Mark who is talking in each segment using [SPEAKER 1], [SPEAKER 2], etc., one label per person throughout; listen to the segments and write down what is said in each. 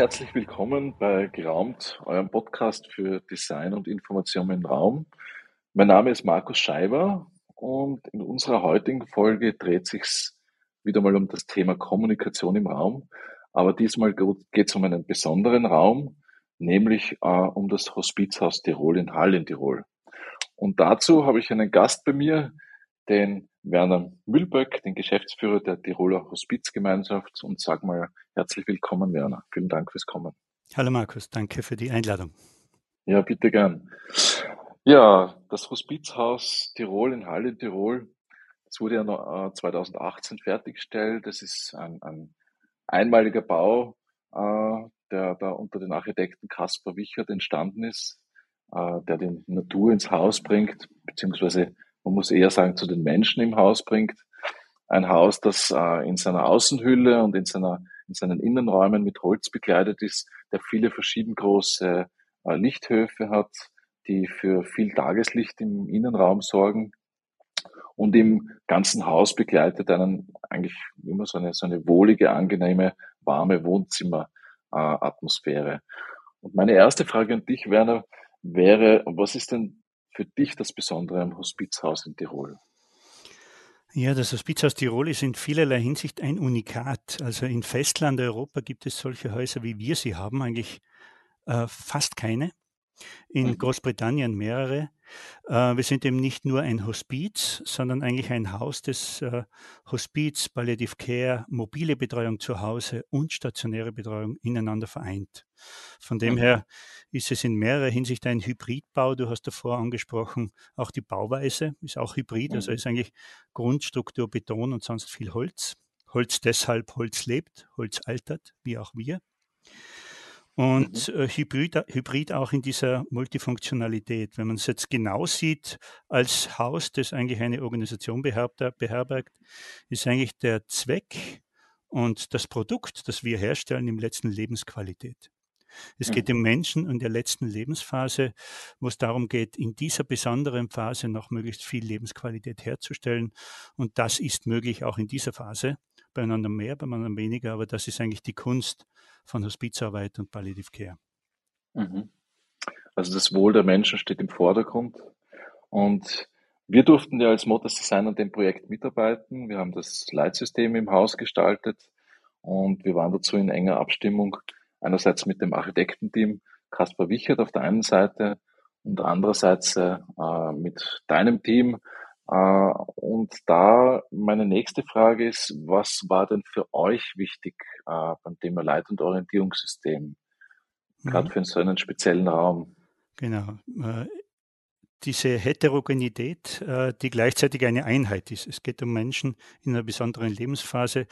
[SPEAKER 1] herzlich willkommen bei Geraumt, eurem Podcast für Design und Information im Raum. Mein Name ist Markus Scheiber und in unserer heutigen Folge dreht sich wieder mal um das Thema Kommunikation im Raum. Aber diesmal geht es um einen besonderen Raum, nämlich äh, um das Hospizhaus Tirol in Hall in Tirol. Und dazu habe ich einen Gast bei mir, den Werner Mühlböck, den Geschäftsführer der Tiroler Hospizgemeinschaft und sag mal herzlich willkommen, Werner. Vielen Dank fürs Kommen.
[SPEAKER 2] Hallo Markus, danke für die Einladung.
[SPEAKER 1] Ja, bitte gern. Ja, das Hospizhaus Tirol in Halle Tirol, das wurde ja 2018 äh, fertiggestellt. Das ist ein, ein einmaliger Bau, äh, der da unter den Architekten Caspar Wichert entstanden ist, äh, der die Natur ins Haus bringt, beziehungsweise man muss eher sagen, zu den Menschen im Haus bringt. Ein Haus, das äh, in seiner Außenhülle und in, seiner, in seinen Innenräumen mit Holz bekleidet ist, der viele verschieden große äh, Lichthöfe hat, die für viel Tageslicht im Innenraum sorgen und im ganzen Haus begleitet einen eigentlich immer so eine, so eine wohlige, angenehme, warme Wohnzimmeratmosphäre. Und meine erste Frage an dich, Werner, wäre, was ist denn für dich das Besondere am Hospizhaus in Tirol?
[SPEAKER 2] Ja, das Hospizhaus Tirol ist in vielerlei Hinsicht ein Unikat. Also in Festlandeuropa gibt es solche Häuser, wie wir sie haben, eigentlich äh, fast keine. In mhm. Großbritannien mehrere. Äh, wir sind eben nicht nur ein Hospiz, sondern eigentlich ein Haus, das äh, Hospiz, Palliative Care, mobile Betreuung zu Hause und stationäre Betreuung ineinander vereint. Von dem mhm. her ist es in mehrerer Hinsicht ein Hybridbau. Du hast davor angesprochen, auch die Bauweise ist auch hybrid, also mhm. ist eigentlich Grundstruktur Beton und sonst viel Holz. Holz deshalb, Holz lebt, Holz altert, wie auch wir. Und mhm. äh, Hybrid, Hybrid auch in dieser Multifunktionalität. Wenn man es jetzt genau sieht, als Haus, das eigentlich eine Organisation beherbergt, ist eigentlich der Zweck und das Produkt, das wir herstellen, im letzten Lebensqualität. Es geht um Menschen in der letzten Lebensphase, wo es darum geht, in dieser besonderen Phase noch möglichst viel Lebensqualität herzustellen. Und das ist möglich auch in dieser Phase. Bei einander mehr, bei anderen weniger, aber das ist eigentlich die Kunst von Hospizarbeit und Palliative Care.
[SPEAKER 1] Mhm. Also das Wohl der Menschen steht im Vordergrund. Und wir durften ja als Motors Design an dem Projekt mitarbeiten. Wir haben das Leitsystem im Haus gestaltet und wir waren dazu in enger Abstimmung einerseits mit dem Architektenteam Kaspar Wichert auf der einen Seite und andererseits äh, mit deinem Team. Äh, und da meine nächste Frage ist, was war denn für euch wichtig äh, beim Thema Leit- und Orientierungssystem, gerade mhm. für so einen speziellen Raum?
[SPEAKER 2] Genau. Äh, diese Heterogenität, die gleichzeitig eine Einheit ist. Es geht um Menschen in einer besonderen Lebensphase,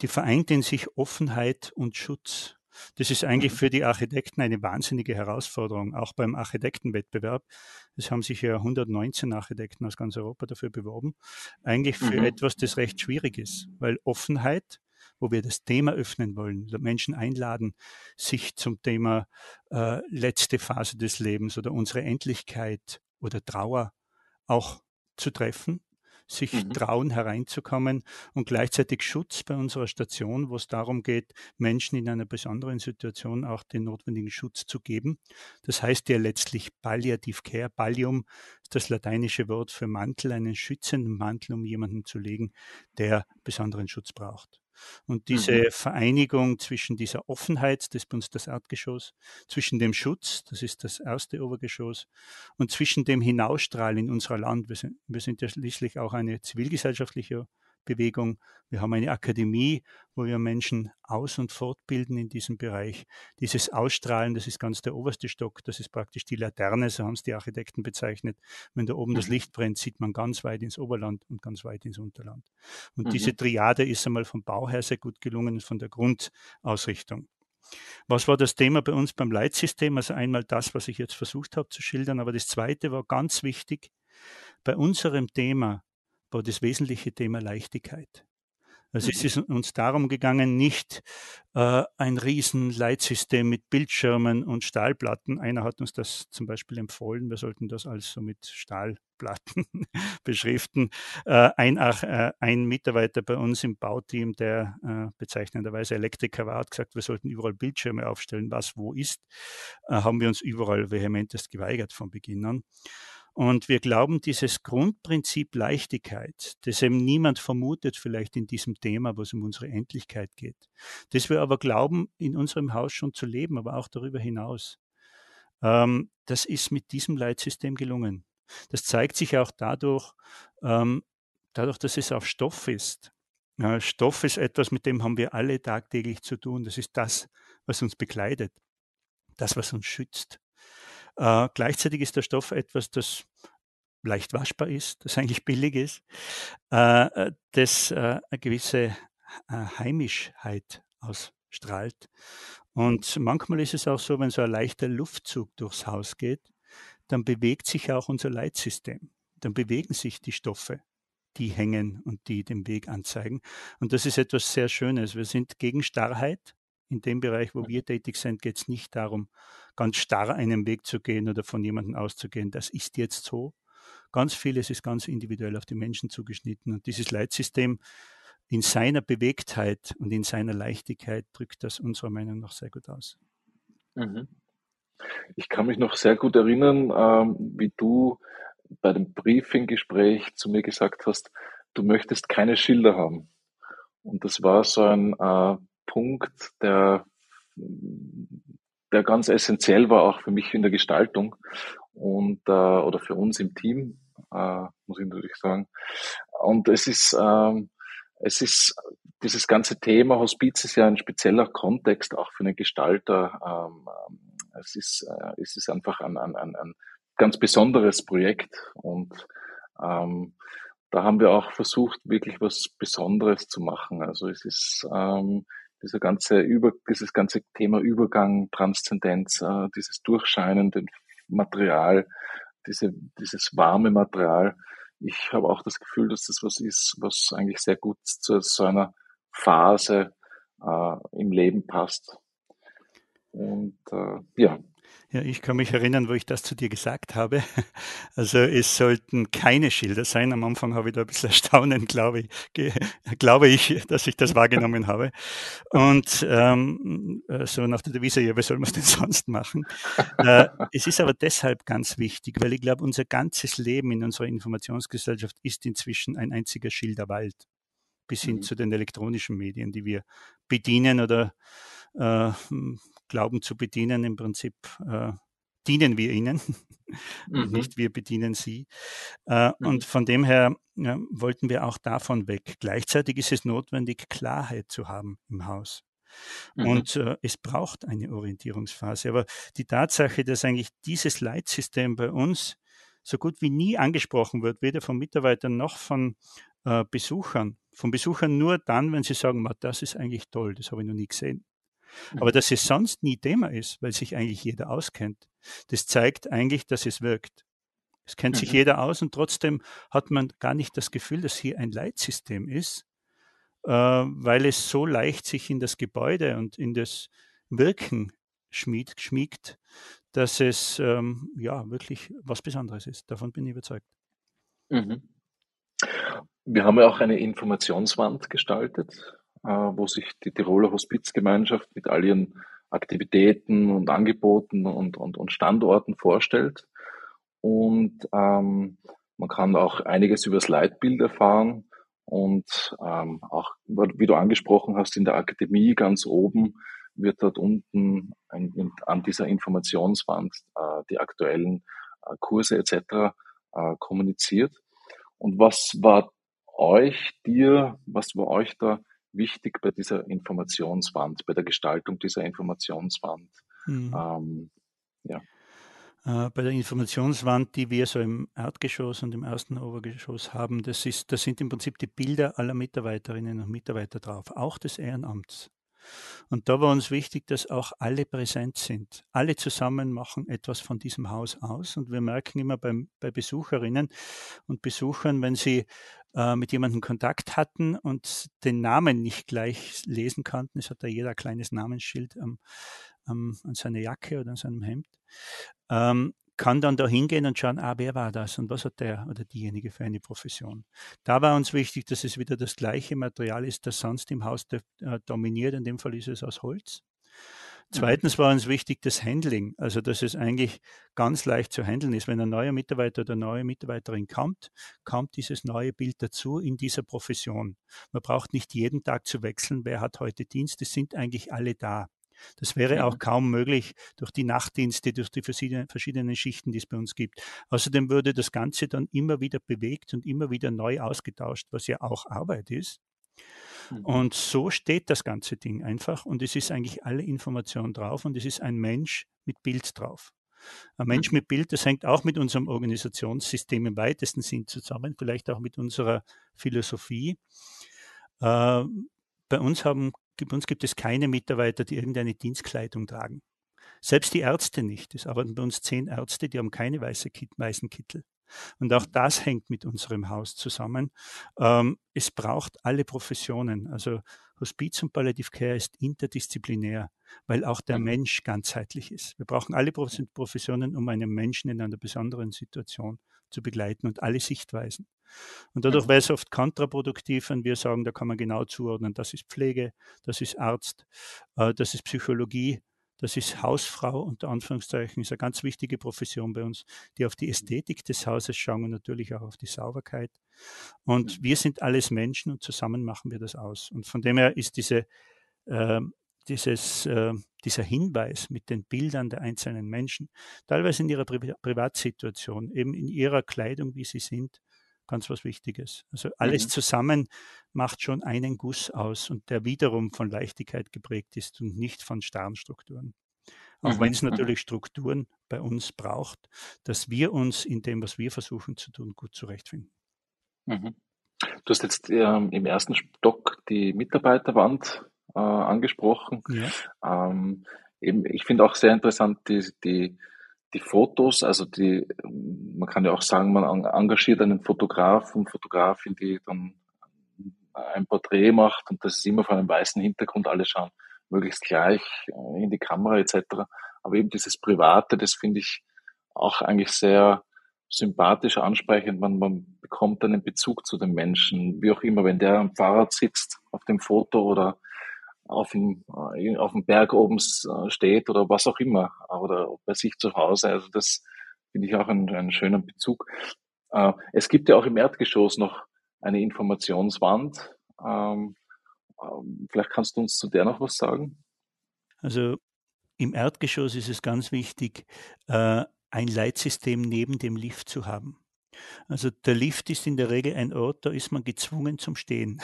[SPEAKER 2] die vereint in sich Offenheit und Schutz. Das ist eigentlich mhm. für die Architekten eine wahnsinnige Herausforderung, auch beim Architektenwettbewerb. Es haben sich ja 119 Architekten aus ganz Europa dafür beworben. Eigentlich für mhm. etwas, das recht schwierig ist, weil Offenheit, wo wir das Thema öffnen wollen, Menschen einladen, sich zum Thema äh, letzte Phase des Lebens oder unsere Endlichkeit oder Trauer auch zu treffen, sich mhm. trauen, hereinzukommen und gleichzeitig Schutz bei unserer Station, wo es darum geht, Menschen in einer besonderen Situation auch den notwendigen Schutz zu geben. Das heißt ja letztlich Palliative Care. Pallium ist das lateinische Wort für Mantel, einen schützenden Mantel, um jemanden zu legen, der besonderen Schutz braucht. Und diese mhm. Vereinigung zwischen dieser Offenheit, das ist bei uns das Erdgeschoss, zwischen dem Schutz, das ist das erste Obergeschoss, und zwischen dem Hinausstrahlen in unserer Land, wir sind, wir sind ja schließlich auch eine zivilgesellschaftliche Bewegung. Wir haben eine Akademie, wo wir Menschen aus- und fortbilden in diesem Bereich. Dieses Ausstrahlen, das ist ganz der oberste Stock, das ist praktisch die Laterne, so haben es die Architekten bezeichnet. Wenn da oben mhm. das Licht brennt, sieht man ganz weit ins Oberland und ganz weit ins Unterland. Und mhm. diese Triade ist einmal vom Bau her sehr gut gelungen, von der Grundausrichtung. Was war das Thema bei uns beim Leitsystem? Also einmal das, was ich jetzt versucht habe zu schildern, aber das zweite war ganz wichtig. Bei unserem Thema war das wesentliche Thema Leichtigkeit. Also es ist uns darum gegangen, nicht äh, ein Riesenleitsystem mit Bildschirmen und Stahlplatten. Einer hat uns das zum Beispiel empfohlen, wir sollten das also mit Stahlplatten beschriften. Äh, ein, äh, ein, Mitarbeiter bei uns im Bauteam, der äh, bezeichnenderweise Elektriker war, hat gesagt, wir sollten überall Bildschirme aufstellen, was wo ist. Äh, haben wir uns überall vehementest geweigert von Beginn an. Und wir glauben, dieses Grundprinzip Leichtigkeit, das eben niemand vermutet vielleicht in diesem Thema, wo es um unsere Endlichkeit geht, das wir aber glauben, in unserem Haus schon zu leben, aber auch darüber hinaus, ähm, das ist mit diesem Leitsystem gelungen. Das zeigt sich auch dadurch, ähm, dadurch, dass es auf Stoff ist. Ja, Stoff ist etwas, mit dem haben wir alle tagtäglich zu tun. Das ist das, was uns bekleidet, das, was uns schützt. Äh, gleichzeitig ist der Stoff etwas, das leicht waschbar ist, das eigentlich billig ist, äh, äh das äh, eine gewisse äh, Heimischheit ausstrahlt. Und manchmal ist es auch so, wenn so ein leichter Luftzug durchs Haus geht, dann bewegt sich auch unser Leitsystem. Dann bewegen sich die Stoffe, die hängen und die den Weg anzeigen. Und das ist etwas sehr Schönes. Wir sind gegen Starrheit. In dem Bereich, wo wir tätig sind, geht es nicht darum, ganz starr einen Weg zu gehen oder von jemandem auszugehen, das ist jetzt so. Ganz vieles ist ganz individuell auf die Menschen zugeschnitten. Und dieses Leitsystem in seiner Bewegtheit und in seiner Leichtigkeit drückt das unserer Meinung nach sehr gut aus.
[SPEAKER 1] Mhm. Ich kann mich noch sehr gut erinnern, ähm, wie du bei dem Briefinggespräch zu mir gesagt hast, du möchtest keine Schilder haben. Und das war so ein äh, Punkt, der der ganz essentiell war auch für mich in der Gestaltung und äh, oder für uns im Team, äh, muss ich natürlich sagen. Und es ist ähm, es ist dieses ganze Thema Hospiz ist ja ein spezieller Kontext auch für einen Gestalter. Ähm, es ist äh, es ist einfach ein, ein, ein, ein ganz besonderes Projekt und ähm, da haben wir auch versucht, wirklich was Besonderes zu machen. Also es ist ähm, dieser ganze Über, dieses ganze Thema Übergang, Transzendenz, äh, dieses durchscheinende Material, diese, dieses warme Material. Ich habe auch das Gefühl, dass das was ist, was eigentlich sehr gut zu so einer Phase äh, im Leben passt. Und äh, ja,
[SPEAKER 2] ja, ich kann mich erinnern, wo ich das zu dir gesagt habe. Also es sollten keine Schilder sein. Am Anfang habe ich da ein bisschen erstaunen, glaube ich, glaube ich, dass ich das wahrgenommen habe. Und ähm, so nach der Devise, ja, wie soll man es denn sonst machen? Äh, es ist aber deshalb ganz wichtig, weil ich glaube, unser ganzes Leben in unserer Informationsgesellschaft ist inzwischen ein einziger Schilderwald, bis hin mhm. zu den elektronischen Medien, die wir bedienen oder äh, glauben zu bedienen. Im Prinzip äh, dienen wir ihnen, mhm. nicht wir bedienen sie. Äh, mhm. Und von dem her ja, wollten wir auch davon weg. Gleichzeitig ist es notwendig, Klarheit zu haben im Haus. Mhm. Und äh, es braucht eine Orientierungsphase. Aber die Tatsache, dass eigentlich dieses Leitsystem bei uns so gut wie nie angesprochen wird, weder von Mitarbeitern noch von äh, Besuchern. Von Besuchern nur dann, wenn sie sagen, das ist eigentlich toll, das habe ich noch nie gesehen. Aber mhm. dass es sonst nie Thema ist, weil sich eigentlich jeder auskennt, das zeigt eigentlich, dass es wirkt. Es kennt mhm. sich jeder aus und trotzdem hat man gar nicht das Gefühl, dass hier ein Leitsystem ist, äh, weil es so leicht sich in das Gebäude und in das Wirken schmied, schmiegt, dass es ähm, ja wirklich was Besonderes ist. Davon bin ich überzeugt.
[SPEAKER 1] Mhm. Wir haben ja auch eine Informationswand gestaltet wo sich die Tiroler Hospizgemeinschaft mit all ihren Aktivitäten und Angeboten und, und, und Standorten vorstellt. Und ähm, man kann auch einiges über das Leitbild erfahren und ähm, auch, wie du angesprochen hast, in der Akademie ganz oben wird dort unten ein, an dieser Informationswand äh, die aktuellen äh, Kurse etc. Äh, kommuniziert. Und was war euch, dir, was war euch da wichtig bei dieser Informationswand, bei der Gestaltung dieser Informationswand. Mhm. Ähm,
[SPEAKER 2] ja. Äh, bei der Informationswand, die wir so im Erdgeschoss und im ersten Obergeschoss haben, das, ist, das sind im Prinzip die Bilder aller Mitarbeiterinnen und Mitarbeiter drauf, auch des Ehrenamts. Und da war uns wichtig, dass auch alle präsent sind. Alle zusammen machen etwas von diesem Haus aus. Und wir merken immer beim, bei Besucherinnen und Besuchern, wenn sie äh, mit jemandem Kontakt hatten und den Namen nicht gleich lesen konnten, es hat da jeder ein kleines Namensschild am, am, an seiner Jacke oder an seinem Hemd, ähm, kann dann da hingehen und schauen, ah, wer war das und was hat der oder diejenige für eine Profession. Da war uns wichtig, dass es wieder das gleiche Material ist, das sonst im Haus äh, dominiert. In dem Fall ist es aus Holz. Zweitens war uns wichtig das Handling, also dass es eigentlich ganz leicht zu handeln ist. Wenn ein neuer Mitarbeiter oder eine neue Mitarbeiterin kommt, kommt dieses neue Bild dazu in dieser Profession. Man braucht nicht jeden Tag zu wechseln, wer hat heute Dienst, es sind eigentlich alle da. Das wäre auch kaum möglich durch die Nachtdienste, durch die verschiedenen Schichten, die es bei uns gibt. Außerdem würde das Ganze dann immer wieder bewegt und immer wieder neu ausgetauscht, was ja auch Arbeit ist. Mhm. Und so steht das ganze Ding einfach und es ist eigentlich alle Information drauf und es ist ein Mensch mit Bild drauf. Ein Mensch mhm. mit Bild, das hängt auch mit unserem Organisationssystem im weitesten Sinn zusammen, vielleicht auch mit unserer Philosophie. Äh, bei uns haben bei uns gibt es keine Mitarbeiter, die irgendeine Dienstkleidung tragen. Selbst die Ärzte nicht. Es arbeiten bei uns zehn Ärzte, die haben keine weiße Kit weißen Kittel. Und auch das hängt mit unserem Haus zusammen. Ähm, es braucht alle Professionen. Also Hospiz und Palliative Care ist interdisziplinär, weil auch der mhm. Mensch ganzheitlich ist. Wir brauchen alle Professionen, um einen Menschen in einer besonderen Situation zu begleiten und alle Sichtweisen. Und dadurch wäre es oft kontraproduktiv, wenn wir sagen, da kann man genau zuordnen, das ist Pflege, das ist Arzt, äh, das ist Psychologie, das ist Hausfrau, unter Anführungszeichen, ist eine ganz wichtige Profession bei uns, die auf die Ästhetik des Hauses schauen und natürlich auch auf die Sauberkeit. Und mhm. wir sind alles Menschen und zusammen machen wir das aus. Und von dem her ist diese, äh, dieses, äh, dieser Hinweis mit den Bildern der einzelnen Menschen, teilweise in ihrer Pri Privatsituation, eben in ihrer Kleidung, wie sie sind, ganz was Wichtiges. Also alles mhm. zusammen macht schon einen Guss aus und der wiederum von Leichtigkeit geprägt ist und nicht von starren Strukturen. Auch mhm. wenn es mhm. natürlich Strukturen bei uns braucht, dass wir uns in dem, was wir versuchen zu tun, gut zurechtfinden.
[SPEAKER 1] Mhm. Du hast jetzt ähm, im ersten Stock die Mitarbeiterwand äh, angesprochen. Ja. Ähm, eben, ich finde auch sehr interessant die, die die Fotos, also die, man kann ja auch sagen, man engagiert einen Fotograf und Fotografin, die dann ein Porträt macht und das ist immer vor einem weißen Hintergrund, alle schauen möglichst gleich äh, in die Kamera etc. Aber eben dieses Private, das finde ich auch eigentlich sehr sympathisch ansprechend. Man, man bekommt einen Bezug zu dem Menschen, wie auch immer, wenn der am Fahrrad sitzt auf dem Foto oder auf dem, äh, auf dem Berg oben äh, steht oder was auch immer oder bei sich zu Hause. Also das finde ich auch einen, einen schönen Bezug. Äh, es gibt ja auch im Erdgeschoss noch eine Informationswand. Ähm, vielleicht kannst du uns zu der noch was sagen?
[SPEAKER 2] Also im Erdgeschoss ist es ganz wichtig, ein Leitsystem neben dem Lift zu haben. Also der Lift ist in der Regel ein Ort, da ist man gezwungen zum Stehen.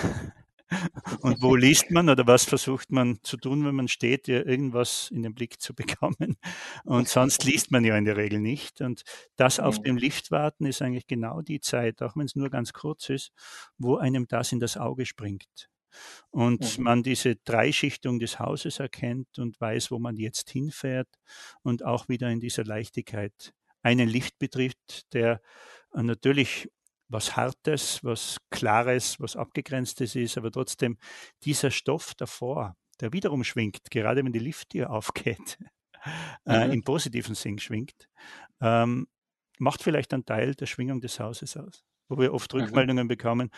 [SPEAKER 2] Und wo liest man oder was versucht man zu tun, wenn man steht, ja irgendwas in den Blick zu bekommen? Und sonst liest man ja in der Regel nicht. Und das auf dem Lift warten ist eigentlich genau die Zeit, auch wenn es nur ganz kurz ist, wo einem das in das Auge springt. Und mhm. man diese Dreischichtung des Hauses erkennt und weiß, wo man jetzt hinfährt und auch wieder in dieser Leichtigkeit einen Lift betrifft, der natürlich was Hartes, was Klares, was Abgegrenztes ist, aber trotzdem dieser Stoff davor, der wiederum schwingt, gerade wenn die Lifttür aufgeht, äh, mhm. im positiven Sinn schwingt, ähm, macht vielleicht einen Teil der Schwingung des Hauses aus. Wo wir oft. Rückmeldungen mhm. bekommen,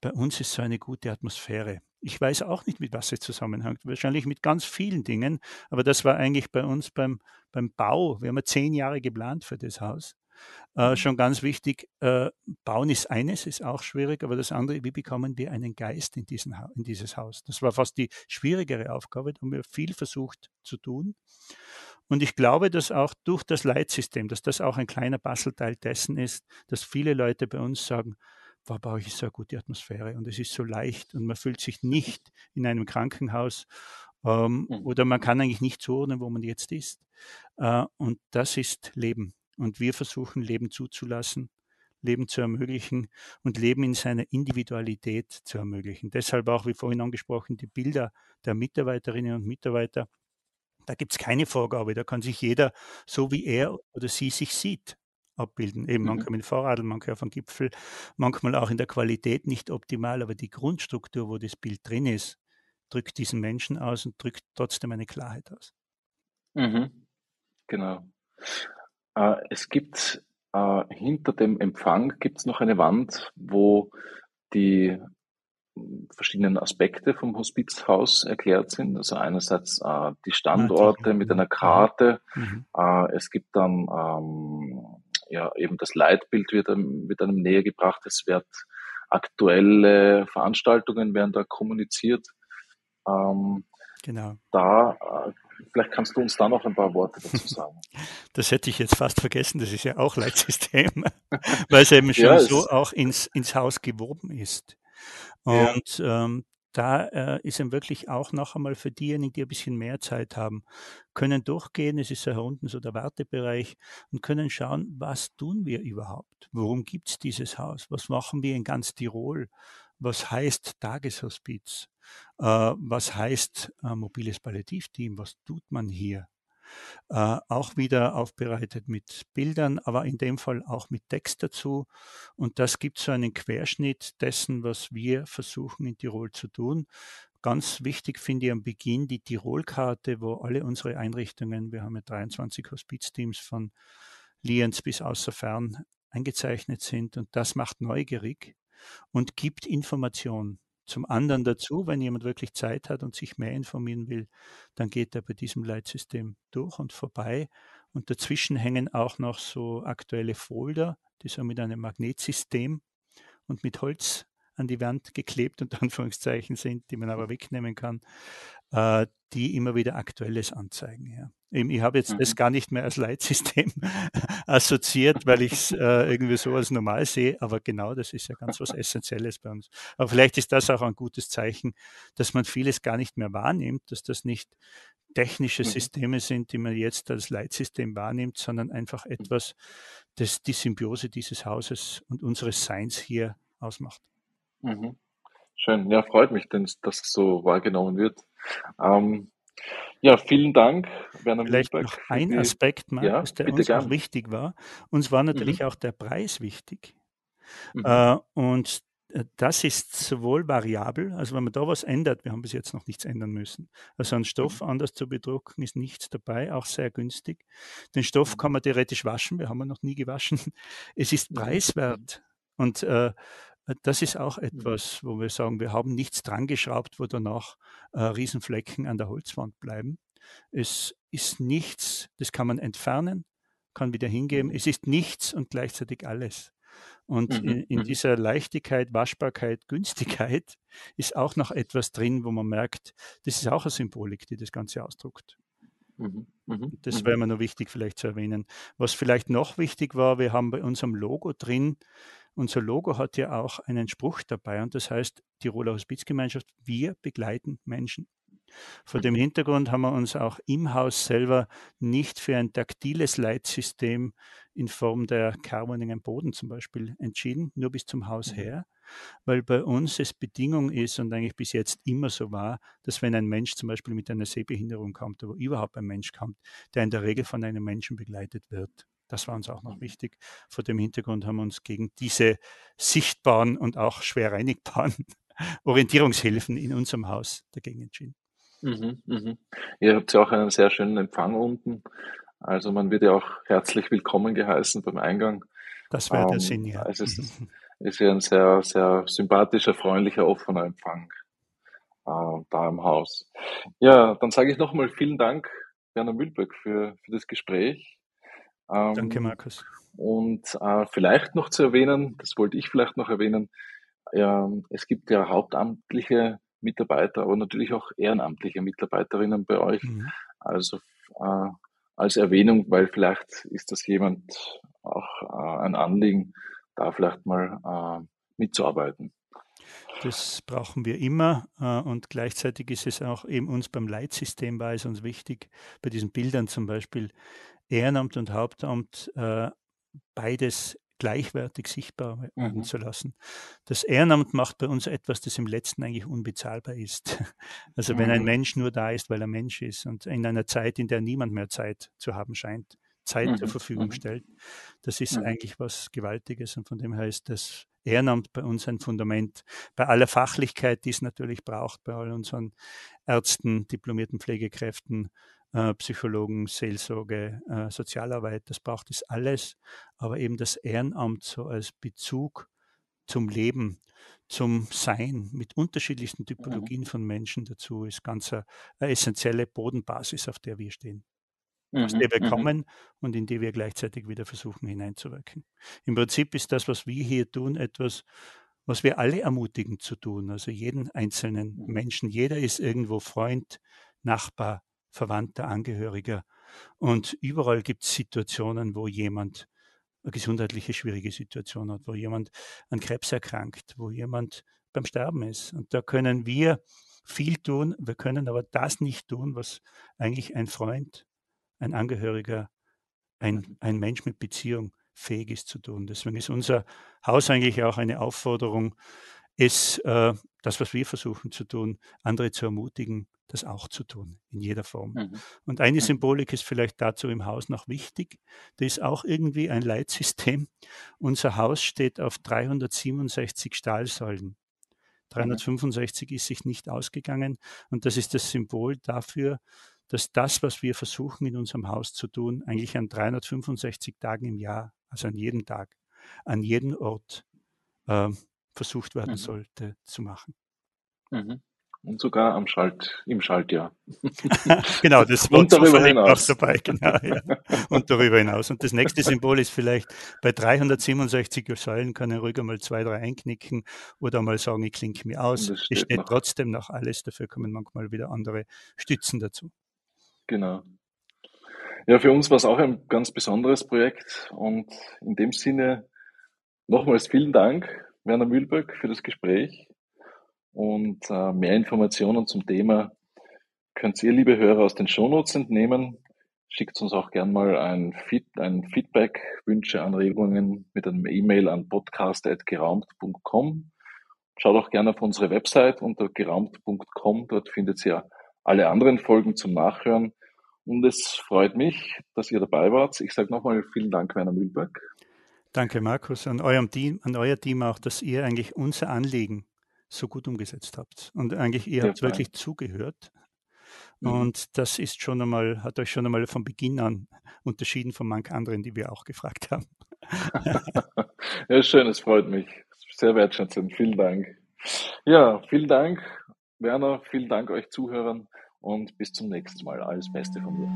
[SPEAKER 2] bei uns ist so eine gute Atmosphäre. Ich weiß auch nicht, mit was es zusammenhängt. Wahrscheinlich mit ganz vielen Dingen. Aber das war eigentlich bei uns beim, beim Bau. Wir haben ja zehn Jahre geplant für das Haus. Äh, mhm. schon ganz wichtig, äh, bauen ist eines, ist auch schwierig, aber das andere, wie bekommen wir einen Geist in, diesen, in dieses Haus? Das war fast die schwierigere Aufgabe, da haben wir viel versucht zu tun. Und ich glaube, dass auch durch das Leitsystem, dass das auch ein kleiner Bastelteil dessen ist, dass viele Leute bei uns sagen, war bei euch so eine gute Atmosphäre und es ist so leicht und man fühlt sich nicht in einem Krankenhaus ähm, mhm. oder man kann eigentlich nicht zuordnen, wo man jetzt ist. Äh, und das ist Leben. Und wir versuchen, Leben zuzulassen, Leben zu ermöglichen und Leben in seiner Individualität zu ermöglichen. Deshalb auch, wie vorhin angesprochen, die Bilder der Mitarbeiterinnen und Mitarbeiter. Da gibt es keine Vorgabe, da kann sich jeder, so wie er oder sie sich sieht, abbilden. Eben mhm. manchmal mit Fahrradl, manchmal auf einem Gipfel, manchmal auch in der Qualität nicht optimal, aber die Grundstruktur, wo das Bild drin ist, drückt diesen Menschen aus und drückt trotzdem eine Klarheit aus.
[SPEAKER 1] Mhm. Genau. Äh, es gibt äh, hinter dem Empfang gibt's noch eine Wand, wo die hm, verschiedenen Aspekte vom Hospizhaus erklärt sind. Also einerseits äh, die Standorte mit einer Karte. Mhm. Äh, es gibt dann ähm, ja eben das Leitbild wird, wird einem näher gebracht. Es wird aktuelle Veranstaltungen werden da kommuniziert. Ähm, genau. Da, äh, vielleicht kannst du uns da noch ein paar Worte dazu sagen.
[SPEAKER 2] Das hätte ich jetzt fast vergessen, das ist ja auch Leitsystem, weil es eben schon ja, so auch ins, ins Haus gewoben ist. Und ja. ähm, da äh, ist eben wirklich auch noch einmal für diejenigen, die ein bisschen mehr Zeit haben, können durchgehen, es ist ja unten so der Wartebereich und können schauen, was tun wir überhaupt? Worum gibt es dieses Haus? Was machen wir in ganz Tirol? Was heißt Tageshospiz? Äh, was heißt äh, mobiles Palliativteam? Was tut man hier? Äh, auch wieder aufbereitet mit Bildern, aber in dem Fall auch mit Text dazu. Und das gibt so einen Querschnitt dessen, was wir versuchen in Tirol zu tun. Ganz wichtig finde ich am Beginn die Tirol-Karte, wo alle unsere Einrichtungen, wir haben ja 23 Hospizteams von Lienz bis außer Fern eingezeichnet sind. Und das macht neugierig und gibt Information. Zum anderen dazu, wenn jemand wirklich Zeit hat und sich mehr informieren will, dann geht er bei diesem Leitsystem durch und vorbei. Und dazwischen hängen auch noch so aktuelle Folder, die so mit einem Magnetsystem und mit Holz an die Wand geklebt, unter Anführungszeichen sind, die man aber wegnehmen kann, äh, die immer wieder Aktuelles anzeigen. Ja. Ich habe jetzt mhm. das gar nicht mehr als Leitsystem assoziiert, weil ich es äh, irgendwie so als normal sehe, aber genau das ist ja ganz was Essentielles bei uns. Aber vielleicht ist das auch ein gutes Zeichen, dass man vieles gar nicht mehr wahrnimmt, dass das nicht technische mhm. Systeme sind, die man jetzt als Leitsystem wahrnimmt, sondern einfach mhm. etwas, das die Symbiose dieses Hauses und unseres Seins hier ausmacht.
[SPEAKER 1] Mhm. Schön. Ja, freut mich, dass das so wahrgenommen wird. Ähm, ja, vielen Dank,
[SPEAKER 2] Werner Vielleicht Mühlberg, noch ein die, Aspekt, Markus, ja, der uns gern. auch wichtig war. Uns war natürlich mhm. auch der Preis wichtig. Mhm. Äh, und äh, das ist sowohl variabel, also wenn man da was ändert, wir haben bis jetzt noch nichts ändern müssen. Also einen Stoff mhm. anders zu bedrucken ist nichts dabei, auch sehr günstig. Den Stoff mhm. kann man theoretisch waschen, wir haben ihn noch nie gewaschen. Es ist mhm. preiswert. Und äh, das ist auch mhm. etwas, wo wir sagen, wir haben nichts dran geschraubt, wo danach äh, Riesenflecken an der Holzwand bleiben. Es ist nichts, das kann man entfernen, kann wieder hingeben. Mhm. Es ist nichts und gleichzeitig alles. Und mhm. in, in, mhm. dieser Leichtigkeit, Waschbarkeit, Günstigkeit ist auch noch etwas drin, wo man merkt, das ist auch eine Symbolik, die das Ganze ausdruckt. Mhm. Mhm. Das wäre mir noch wichtig vielleicht zu erwähnen. Was vielleicht noch wichtig war, wir haben bei unserem Logo drin unser Logo hat ja auch einen Spruch dabei und das heißt Tiroler Hospizgemeinschaft, wir begleiten Menschen. Vor dem Hintergrund haben wir uns auch im Haus selber nicht für ein taktiles Leitsystem in Form der Carbonigen Boden zum Beispiel entschieden, nur bis zum Haus mhm. her, weil bei uns es Bedingung ist und eigentlich bis jetzt immer so war, dass wenn ein Mensch zum Beispiel mit einer Sehbehinderung kommt, oder überhaupt ein Mensch kommt, der in der Regel von einem Menschen begleitet wird. Das war uns auch noch wichtig. Vor dem Hintergrund haben wir uns gegen diese sichtbaren und auch schwer reinigbaren Orientierungshilfen in unserem Haus dagegen entschieden.
[SPEAKER 1] Mhm, mhm. Ihr habt ja auch einen sehr schönen Empfang unten. Also man wird ja auch herzlich willkommen geheißen beim Eingang.
[SPEAKER 2] Das wäre der ähm, Sinn, ja.
[SPEAKER 1] Also es ist, ist ja ein sehr, sehr sympathischer, freundlicher, offener Empfang äh, da im Haus. Ja, dann sage ich nochmal vielen Dank, Werner Mühlberg, für, für das Gespräch.
[SPEAKER 2] Ähm, Danke, Markus.
[SPEAKER 1] Und äh, vielleicht noch zu erwähnen, das wollte ich vielleicht noch erwähnen, ja, es gibt ja hauptamtliche Mitarbeiter, aber natürlich auch ehrenamtliche Mitarbeiterinnen bei euch. Mhm. Also äh, als Erwähnung, weil vielleicht ist das jemand auch äh, ein Anliegen, da vielleicht mal äh, mitzuarbeiten.
[SPEAKER 2] Das brauchen wir immer äh, und gleichzeitig ist es auch eben uns beim Leitsystem war es uns wichtig, bei diesen Bildern zum Beispiel Ehrenamt und Hauptamt äh, beides gleichwertig sichtbar werden mhm. zu lassen. Das Ehrenamt macht bei uns etwas, das im letzten eigentlich unbezahlbar ist. Also wenn ein mhm. Mensch nur da ist, weil er Mensch ist und in einer Zeit, in der niemand mehr Zeit zu haben scheint, Zeit mhm. zur Verfügung mhm. stellt, das ist mhm. eigentlich was Gewaltiges und von dem her ist das Ehrenamt bei uns ein Fundament. Bei aller Fachlichkeit, die es natürlich braucht, bei all unseren Ärzten, diplomierten Pflegekräften, äh, Psychologen, Seelsorge, äh, Sozialarbeit, das braucht es alles. Aber eben das Ehrenamt so als Bezug zum Leben, zum Sein mit unterschiedlichsten mhm. Typologien von Menschen dazu ist ganz eine, eine essentielle Bodenbasis, auf der wir stehen aus der wir mhm, mhm. kommen und in die wir gleichzeitig wieder versuchen hineinzuwirken. Im Prinzip ist das, was wir hier tun, etwas, was wir alle ermutigen zu tun. Also jeden einzelnen mhm. Menschen. Jeder ist irgendwo Freund, Nachbar, Verwandter, Angehöriger. Und überall gibt es Situationen, wo jemand eine gesundheitliche schwierige Situation hat, wo jemand an Krebs erkrankt, wo jemand beim Sterben ist. Und da können wir viel tun. Wir können aber das nicht tun, was eigentlich ein Freund, ein Angehöriger, ein, mhm. ein Mensch mit Beziehung fähig ist zu tun. Deswegen ist unser Haus eigentlich auch eine Aufforderung, ist äh, das, was wir versuchen zu tun, andere zu ermutigen, das auch zu tun, in jeder Form. Mhm. Und eine mhm. Symbolik ist vielleicht dazu im Haus noch wichtig. Das ist auch irgendwie ein Leitsystem. Unser Haus steht auf 367 Stahlsäulen. 365 mhm. ist sich nicht ausgegangen und das ist das Symbol dafür, dass das, was wir versuchen in unserem Haus zu tun, eigentlich an 365 Tagen im Jahr, also an jedem Tag, an jedem Ort äh, versucht werden mhm. sollte zu machen.
[SPEAKER 1] Mhm. Und sogar am Schalt, im Schaltjahr.
[SPEAKER 2] genau, das war darüber hinaus. Auch dabei, genau, ja. Und darüber hinaus. Und das nächste Symbol ist vielleicht, bei 367 Säulen kann ich ruhig einmal zwei, drei einknicken oder mal sagen, ich klinke mir aus. Es steht, steht trotzdem noch alles, dafür kommen manchmal wieder andere Stützen dazu.
[SPEAKER 1] Genau. Ja, für uns war es auch ein ganz besonderes Projekt und in dem Sinne nochmals vielen Dank, Werner Mühlböck, für das Gespräch und äh, mehr Informationen zum Thema könnt ihr, liebe Hörer, aus den Shownotes entnehmen. Schickt uns auch gern mal ein, Feed, ein Feedback, Wünsche, Anregungen mit einem E-Mail an podcast.geraumt.com. Schaut auch gerne auf unsere Website unter geraumt.com. Dort findet ihr alle anderen Folgen zum Nachhören. Und es freut mich, dass ihr dabei wart. Ich sage nochmal vielen Dank, Werner Mühlberg.
[SPEAKER 2] Danke, Markus, an eurem Team, an euer Team auch, dass ihr eigentlich unser Anliegen so gut umgesetzt habt. Und eigentlich, ihr ja, habt wirklich zugehört. Mhm. Und das ist schon einmal, hat euch schon einmal von Beginn an unterschieden von manch anderen, die wir auch gefragt haben.
[SPEAKER 1] ja, schön, es freut mich. Sehr wertschätzend. Vielen Dank. Ja, vielen Dank, Werner. Vielen Dank euch Zuhörern und bis zum nächsten Mal. Alles Beste von mir.